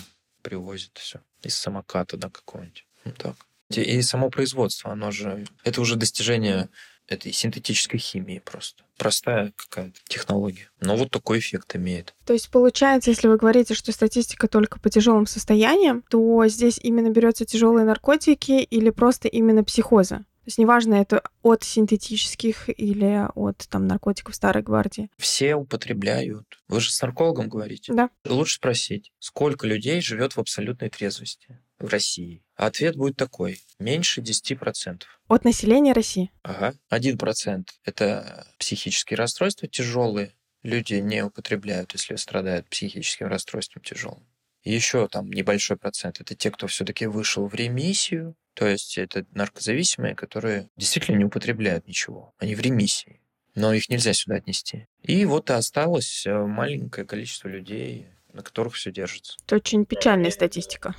привозит все из самоката, да, какого-нибудь. Так. И само производство, оно же... Это уже достижение этой синтетической химии просто. Простая какая-то технология. Но вот такой эффект имеет. То есть получается, если вы говорите, что статистика только по тяжелым состояниям, то здесь именно берется тяжелые наркотики или просто именно психоза? То есть неважно, это от синтетических или от там наркотиков старой гвардии. Все употребляют. Вы же с наркологом говорите? Да. Лучше спросить, сколько людей живет в абсолютной трезвости в России? Ответ будет такой. Меньше 10%. От населения России. Ага. 1% это психические расстройства тяжелые. Люди не употребляют, если страдают психическим расстройством тяжелым. Еще там небольшой процент это те, кто все-таки вышел в ремиссию, то есть это наркозависимые, которые действительно не употребляют ничего. Они в ремиссии. Но их нельзя сюда отнести. И вот и осталось э, маленькое количество людей, на которых все держится. Это очень печальная статистика.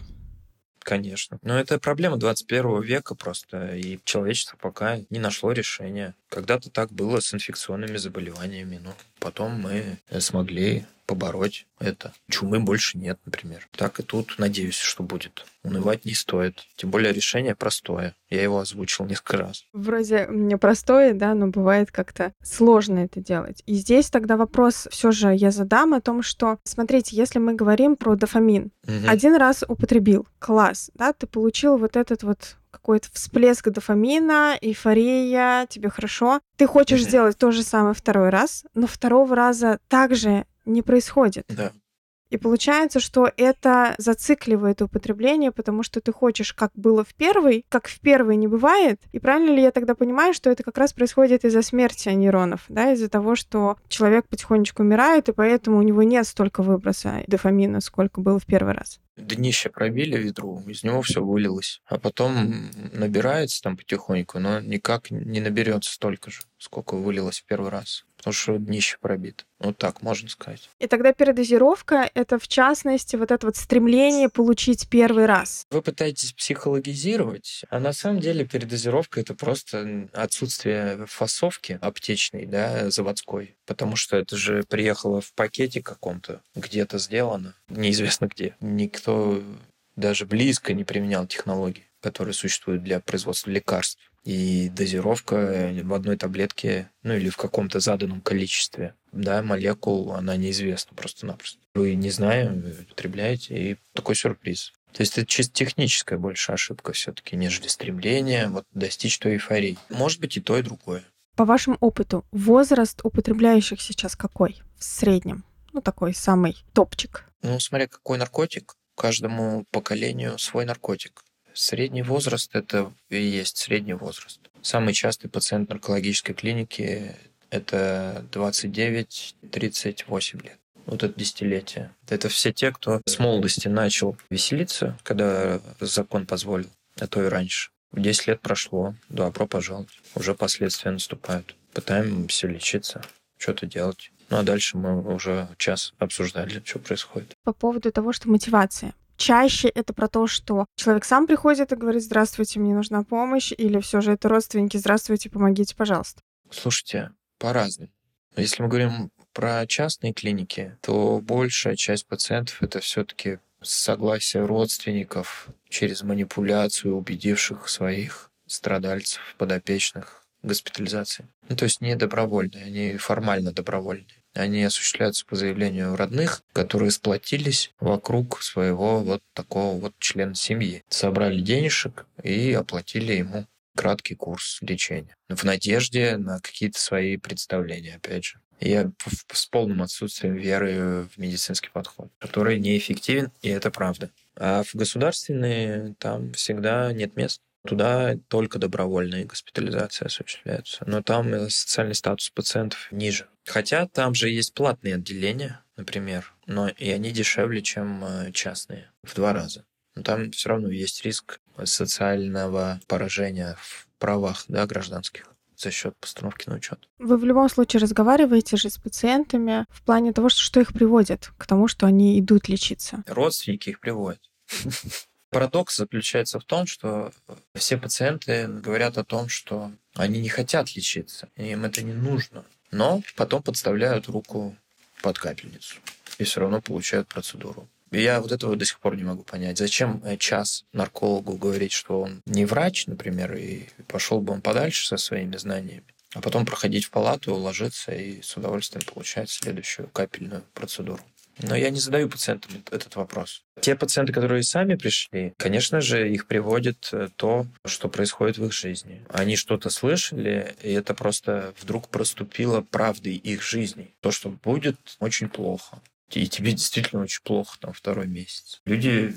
Конечно. Но это проблема 21 века просто, и человечество пока не нашло решения. Когда-то так было с инфекционными заболеваниями, но потом мы смогли побороть это. Чумы больше нет, например. Так и тут надеюсь, что будет. Унывать не стоит. Тем более решение простое. Я его озвучил несколько раз. Вроде мне простое, да, но бывает как-то сложно это делать. И здесь тогда вопрос все же я задам о том, что, смотрите, если мы говорим про дофамин, Мгм. один раз употребил, класс, да, ты получил вот этот вот какой-то всплеск дофамина, эйфория, тебе хорошо. Ты хочешь Мгм. сделать то же самое второй раз, но второго раза также не происходит. Да. И получается, что это зацикливает употребление, потому что ты хочешь, как было в первый, как в первый не бывает. И правильно ли я тогда понимаю, что это как раз происходит из-за смерти нейронов, да, из-за того, что человек потихонечку умирает, и поэтому у него нет столько выброса дофамина, сколько было в первый раз. Днище пробили ведру, из него все вылилось. А потом набирается там потихоньку, но никак не наберется столько же, сколько вылилось в первый раз. Потому что днище пробито. Вот так можно сказать. И тогда передозировка — это, в частности, вот это вот стремление получить первый раз. Вы пытаетесь психологизировать, а на самом деле передозировка это просто отсутствие фасовки аптечной, да, заводской. Потому что это же приехало в пакете каком-то, где-то сделано, неизвестно где. Никто даже близко не применял технологии, которые существуют для производства лекарств. И дозировка в одной таблетке, ну или в каком-то заданном количестве, да, молекул, она неизвестна просто-напросто. Вы не зная, употребляете, и такой сюрприз. То есть это чисто техническая больше ошибка все-таки, нежели стремление вот, достичь той эйфории. Может быть и то, и другое. По вашему опыту, возраст употребляющих сейчас какой в среднем? Ну, такой самый топчик. Ну, смотря какой наркотик, каждому поколению свой наркотик. Средний возраст – это и есть средний возраст. Самый частый пациент наркологической клиники – это 29-38 лет. Вот это десятилетие. Это все те, кто с молодости начал веселиться, когда закон позволил, а то и раньше. 10 лет прошло, добро пожаловать. Уже последствия наступают. Пытаемся лечиться, что-то делать. Ну а дальше мы уже час обсуждали, что происходит. По поводу того, что мотивация. Чаще это про то, что человек сам приходит и говорит, здравствуйте, мне нужна помощь, или все же это родственники, здравствуйте, помогите, пожалуйста. Слушайте, по-разному. Если мы говорим про частные клиники, то большая часть пациентов это все-таки согласие родственников через манипуляцию, убедивших своих страдальцев, подопечных госпитализации. Ну, то есть не добровольные, они формально добровольные. Они осуществляются по заявлению родных, которые сплотились вокруг своего вот такого вот члена семьи. Собрали денежек и оплатили ему краткий курс лечения. В надежде на какие-то свои представления, опять же. Я с полным отсутствием веры в медицинский подход, который неэффективен, и это правда. А в государственные там всегда нет мест. Туда только добровольная госпитализация осуществляется. Но там социальный статус пациентов ниже. Хотя там же есть платные отделения, например, но и они дешевле, чем э, частные. В два раза. Но там все равно есть риск социального поражения в правах да, гражданских за счет постановки на учет. Вы в любом случае разговариваете же с пациентами в плане того, что, что их приводит к тому, что они идут лечиться. Родственники их приводят. Парадокс заключается в том, что все пациенты говорят о том, что они не хотят лечиться, им это не нужно, но потом подставляют руку под капельницу и все равно получают процедуру. И я вот этого до сих пор не могу понять. Зачем э, час наркологу говорить, что он не врач, например, и пошел бы он подальше со своими знаниями, а потом проходить в палату, ложиться и с удовольствием получать следующую капельную процедуру. Но я не задаю пациентам этот вопрос. Те пациенты, которые сами пришли, конечно же, их приводит э, то, что происходит в их жизни. Они что-то слышали, и это просто вдруг проступило правдой их жизни. То, что будет очень плохо и тебе действительно очень плохо там второй месяц. Люди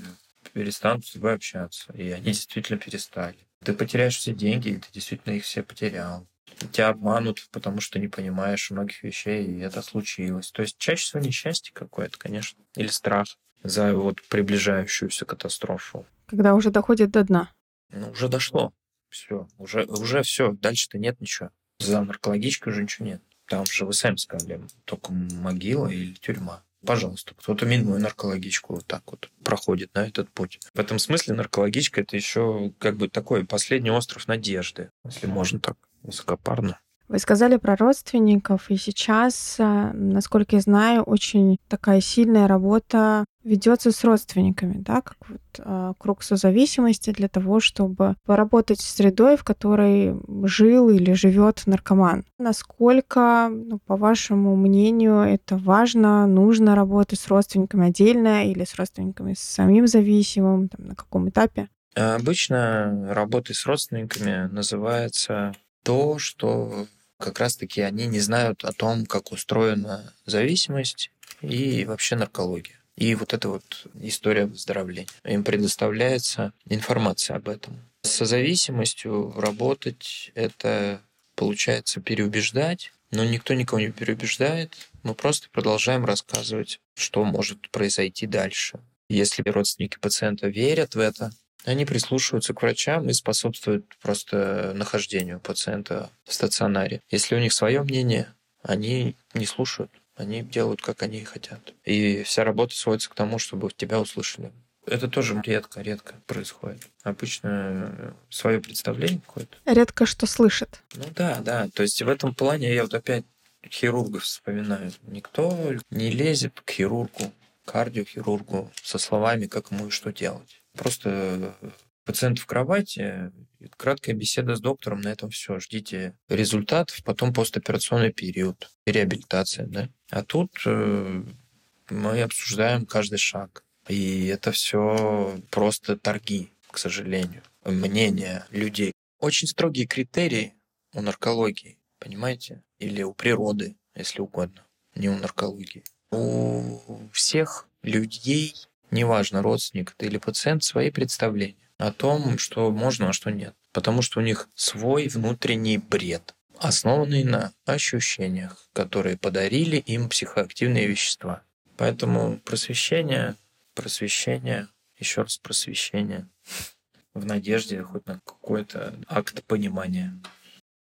перестанут с тобой общаться, и они действительно перестали. Ты потеряешь все деньги, и ты действительно их все потерял. Тебя обманут, потому что не понимаешь многих вещей, и это случилось. То есть чаще всего несчастье какое-то, конечно, или страх за вот приближающуюся катастрофу. Когда уже доходит до дна. Ну, уже дошло. Все, уже, уже все, дальше-то нет ничего. За наркологичкой уже ничего нет. Там же вы сами сказали, только могила или тюрьма пожалуйста, кто-то минуя наркологичку вот так вот проходит на этот путь. В этом смысле наркологичка это еще как бы такой последний остров надежды, если можно так высокопарно. Вы сказали про родственников, и сейчас, э, насколько я знаю, очень такая сильная работа ведется с родственниками, да, как вот э, круг созависимости для того, чтобы поработать с средой, в которой жил или живет наркоман. Насколько, ну, по вашему мнению, это важно, нужно работать с родственниками отдельно или с родственниками с самим зависимым, там, на каком этапе? Обычно работой с родственниками называется то, что как раз-таки они не знают о том, как устроена зависимость и вообще наркология. И вот эта вот история выздоровления. Им предоставляется информация об этом. С созависимостью работать — это, получается, переубеждать, но никто никого не переубеждает. Мы просто продолжаем рассказывать, что может произойти дальше. Если родственники пациента верят в это, они прислушиваются к врачам и способствуют просто нахождению пациента в стационаре. Если у них свое мнение, они не слушают, они делают, как они хотят. И вся работа сводится к тому, чтобы тебя услышали. Это тоже редко, редко происходит. Обычно свое представление какое-то. Редко что слышит. Ну да, да. То есть в этом плане я вот опять хирургов вспоминаю. Никто не лезет к хирургу, кардиохирургу со словами, как ему и что делать. Просто Пациент в кровати, краткая беседа с доктором, на этом все. Ждите результатов, потом постоперационный период, реабилитация, да. А тут э, мы обсуждаем каждый шаг. И это все просто торги, к сожалению. Мнение людей. Очень строгие критерии у наркологии, понимаете? Или у природы, если угодно. Не у наркологии. У всех людей, неважно, родственник или пациент, свои представления о том, что можно, а что нет. Потому что у них свой внутренний бред, основанный на ощущениях, которые подарили им психоактивные вещества. Поэтому просвещение, просвещение, еще раз просвещение в надежде хоть на какой-то акт понимания.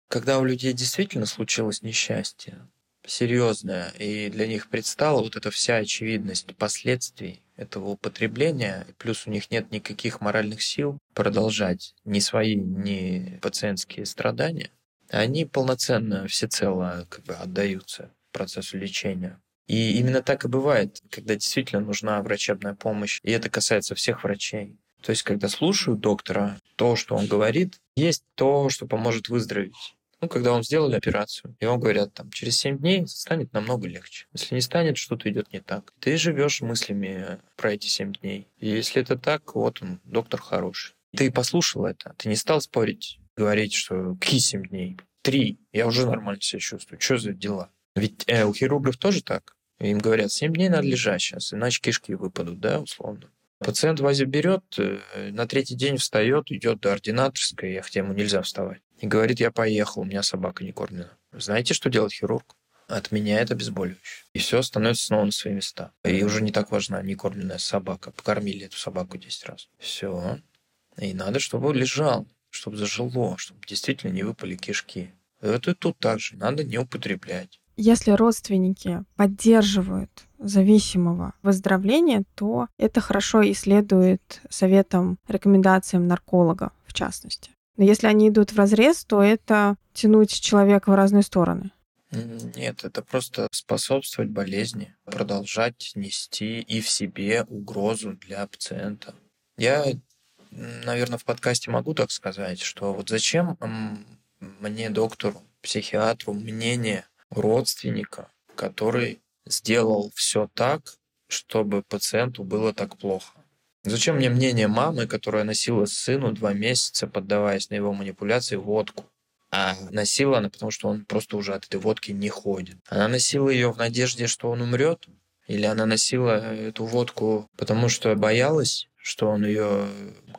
Когда у людей действительно случилось несчастье, серьезное, и для них предстала вот эта вся очевидность последствий этого употребления, плюс у них нет никаких моральных сил продолжать ни свои, ни пациентские страдания, они полноценно, всецело как бы отдаются процессу лечения. И именно так и бывает, когда действительно нужна врачебная помощь, и это касается всех врачей. То есть, когда слушают доктора, то, что он говорит, есть то, что поможет выздороветь. Ну, когда вам сделали операцию, и вам говорят, там, через 7 дней станет намного легче. Если не станет, что-то идет не так. Ты живешь мыслями про эти 7 дней. И если это так, вот он, доктор хороший. Ты послушал это, ты не стал спорить, говорить, что какие 7 дней? Три, я уже нормально себя чувствую. Что за дела? Ведь э, у хирургов тоже так. Им говорят, 7 дней надо лежать сейчас, иначе кишки выпадут, да, условно. Пациент вазю берет, э, на третий день встает, идет до ординаторской, хотя ему нельзя вставать и говорит, я поехал, у меня собака не кормлена. Знаете, что делает хирург? Отменяет обезболивающее. И все становится снова на свои места. И уже не так важна некормленная собака. Покормили эту собаку 10 раз. Все. И надо, чтобы лежал, чтобы зажило, чтобы действительно не выпали кишки. Это тут также. Надо не употреблять. Если родственники поддерживают зависимого выздоровления, то это хорошо и следует советам, рекомендациям нарколога в частности. Но если они идут в разрез, то это тянуть человека в разные стороны. Нет, это просто способствовать болезни, продолжать нести и в себе угрозу для пациента. Я, наверное, в подкасте могу так сказать, что вот зачем мне, доктору, психиатру, мнение родственника, который сделал все так, чтобы пациенту было так плохо. Зачем мне мнение мамы, которая носила сыну два месяца, поддаваясь на его манипуляции, водку? А носила она, потому что он просто уже от этой водки не ходит. Она носила ее в надежде, что он умрет? Или она носила эту водку, потому что боялась, что он ее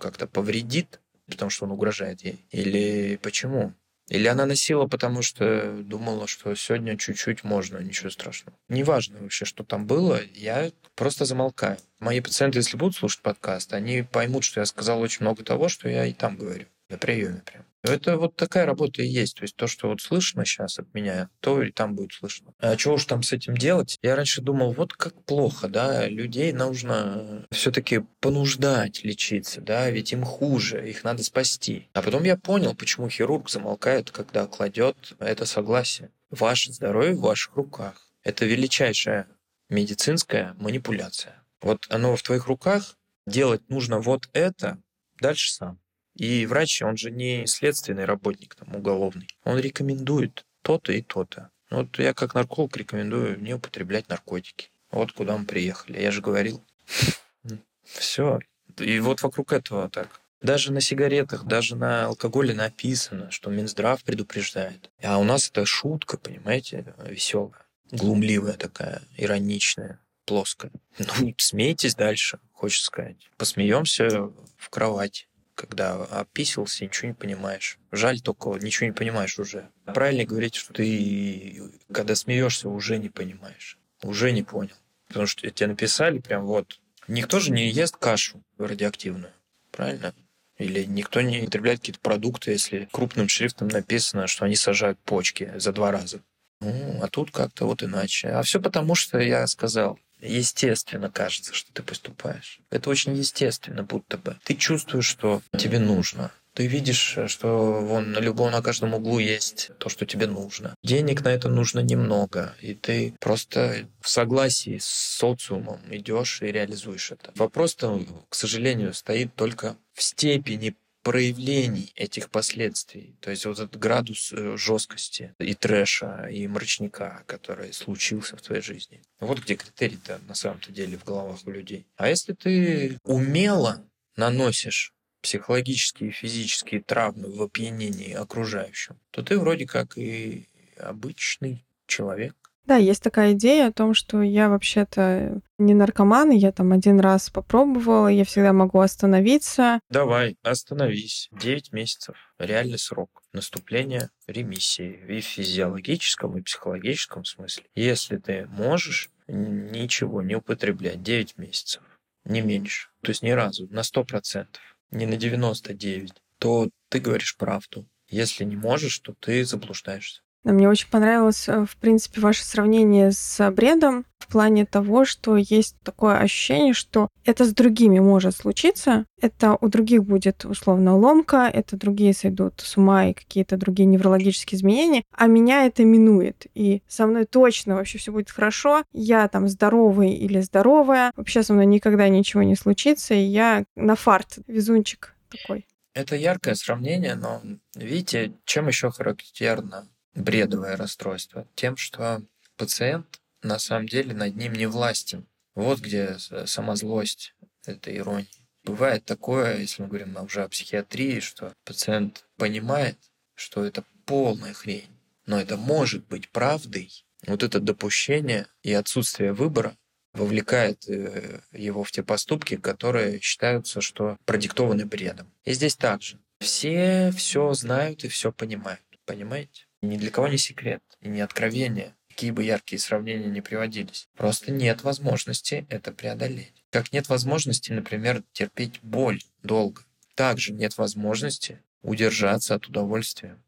как-то повредит, потому что он угрожает ей? Или почему? Или она носила, потому что думала, что сегодня чуть-чуть можно, ничего страшного. Неважно вообще, что там было, я просто замолкаю. Мои пациенты, если будут слушать подкаст, они поймут, что я сказал очень много того, что я и там говорю. На приеме прям. Это вот такая работа и есть. То есть то, что вот слышно сейчас от меня, то и там будет слышно. А что уж там с этим делать? Я раньше думал, вот как плохо, да, людей нужно все-таки понуждать лечиться, да, ведь им хуже, их надо спасти. А потом я понял, почему хирург замолкает, когда кладет это согласие. Ваше здоровье в ваших руках. Это величайшая медицинская манипуляция. Вот оно в твоих руках, делать нужно вот это, дальше сам. И врач, он же не следственный работник там, уголовный. Он рекомендует то-то и то-то. Вот я как нарколог рекомендую не употреблять наркотики. Вот куда мы приехали. Я же говорил. Все. И вот вокруг этого так. Даже на сигаретах, даже на алкоголе написано, что Минздрав предупреждает. А у нас это шутка, понимаете, веселая, глумливая такая, ироничная, плоская. Ну, смейтесь дальше, хочется сказать. Посмеемся в кровать когда описывался, ничего не понимаешь. Жаль только, ничего не понимаешь уже. Правильно говорить, что ты, когда смеешься, уже не понимаешь. Уже не понял. Потому что тебе написали прям вот. Никто же не ест кашу радиоактивную. Правильно? Или никто не употребляет какие-то продукты, если крупным шрифтом написано, что они сажают почки за два раза. Ну, а тут как-то вот иначе. А все потому, что я сказал, естественно кажется, что ты поступаешь. Это очень естественно, будто бы. Ты чувствуешь, что тебе нужно. Ты видишь, что вон на любом, на каждом углу есть то, что тебе нужно. Денег на это нужно немного, и ты просто в согласии с социумом идешь и реализуешь это. Вопрос-то, к сожалению, стоит только в степени проявлений этих последствий. То есть вот этот градус э, жесткости и трэша, и мрачника, который случился в твоей жизни. Вот где критерий-то на самом-то деле в головах у людей. А если ты умело наносишь психологические и физические травмы в опьянении окружающим, то ты вроде как и обычный человек. Да, есть такая идея о том, что я вообще-то не наркоман, я там один раз попробовала, я всегда могу остановиться. Давай, остановись. 9 месяцев. Реальный срок наступления ремиссии и в физиологическом, и психологическом смысле. Если ты можешь ничего не употреблять 9 месяцев, не меньше, то есть ни разу, на 100%, не на 99, то ты говоришь правду. Если не можешь, то ты заблуждаешься. Мне очень понравилось, э, в принципе, ваше сравнение с бредом в плане того, что есть такое ощущение, что это с другими может случиться, это у других будет условно ломка, это другие сойдут с ума и какие-то другие неврологические изменения, а меня это минует. И со мной точно вообще все будет хорошо, я там здоровый или здоровая, вообще со мной никогда ничего не случится, и я на фарт, везунчик такой. Это яркое сравнение, но видите, чем еще характерно бредовое расстройство? Тем, что пациент на самом деле над ним не властен. Вот где сама злость этой иронии. Бывает такое, если мы говорим уже о психиатрии, что пациент понимает, что это полная хрень, но это может быть правдой. Вот это допущение и отсутствие выбора вовлекает э, его в те поступки, которые считаются, что продиктованы бредом. И здесь также. Все все знают и все понимают. Понимаете? Ни для кого не секрет и не откровение, какие бы яркие сравнения не приводились. Просто нет возможности это преодолеть. Как нет возможности, например, терпеть боль долго. Также нет возможности удержаться от удовольствия.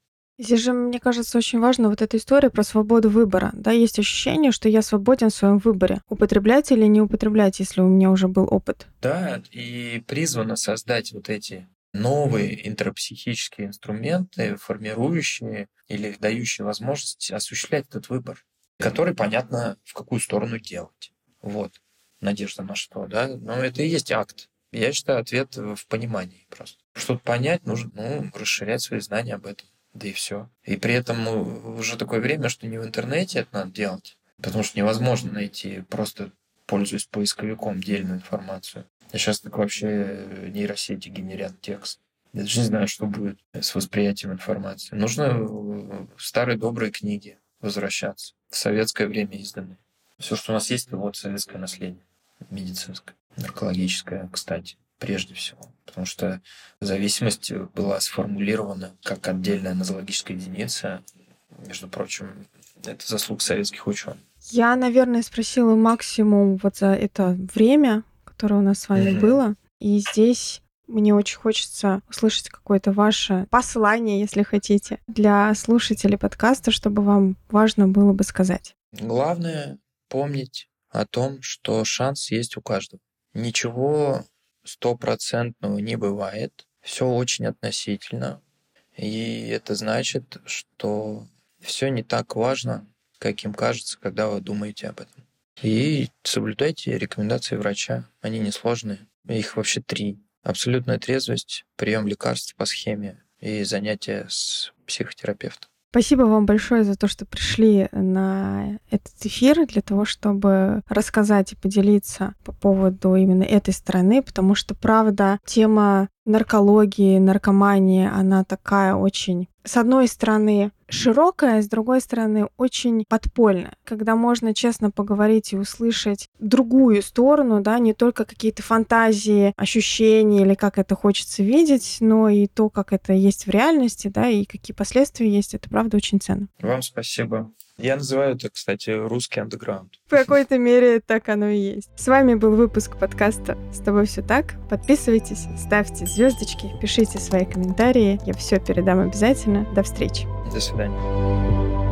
Здесь же, мне кажется, очень важно вот эта история про свободу выбора. Да, есть ощущение, что я свободен в своем выборе. Употреблять или не употреблять, если у меня уже был опыт. Да, и призвано создать вот эти новые интерпсихические инструменты, формирующие или дающие возможность осуществлять этот выбор, который понятно, в какую сторону делать. Вот. Надежда на что, да? Но это и есть акт. Я считаю, ответ в понимании просто. Что-то понять, нужно ну, расширять свои знания об этом. Да и все. И при этом ну, уже такое время, что не в интернете это надо делать, потому что невозможно найти просто пользуясь поисковиком дельную информацию. А сейчас так вообще нейросети генерят текст. Я даже не знаю, что будет с восприятием информации. Нужно в старые добрые книги возвращаться, в советское время изданные. Все, что у нас есть, это вот советское наследие, медицинское, наркологическое, кстати, прежде всего. Потому что зависимость была сформулирована как отдельная нозологическая единица. Между прочим, это заслуг советских ученых. Я, наверное, спросила максимум вот за это время, которое у нас с вами mm-hmm. было. И здесь мне очень хочется услышать какое-то ваше послание, если хотите, для слушателей подкаста, чтобы вам важно было бы сказать. Главное помнить о том, что шанс есть у каждого. Ничего стопроцентного не бывает. Все очень относительно. И это значит, что все не так важно, как им кажется, когда вы думаете об этом. И соблюдайте рекомендации врача. Они несложные. Их вообще три. Абсолютная трезвость, прием лекарств по схеме и занятия с психотерапевтом. Спасибо вам большое за то, что пришли на этот эфир для того, чтобы рассказать и поделиться по поводу именно этой стороны, потому что, правда, тема наркологии, наркомании, она такая очень, с одной стороны, широкая, с другой стороны, очень подпольная, когда можно честно поговорить и услышать другую сторону, да, не только какие-то фантазии, ощущения или как это хочется видеть, но и то, как это есть в реальности, да, и какие последствия есть, это правда очень ценно. Вам спасибо. Я называю это, кстати, русский андеграунд. В какой-то мере так оно и есть. С вами был выпуск подкаста «С тобой все так». Подписывайтесь, ставьте звездочки, пишите свои комментарии. Я все передам обязательно. До встречи. До свидания.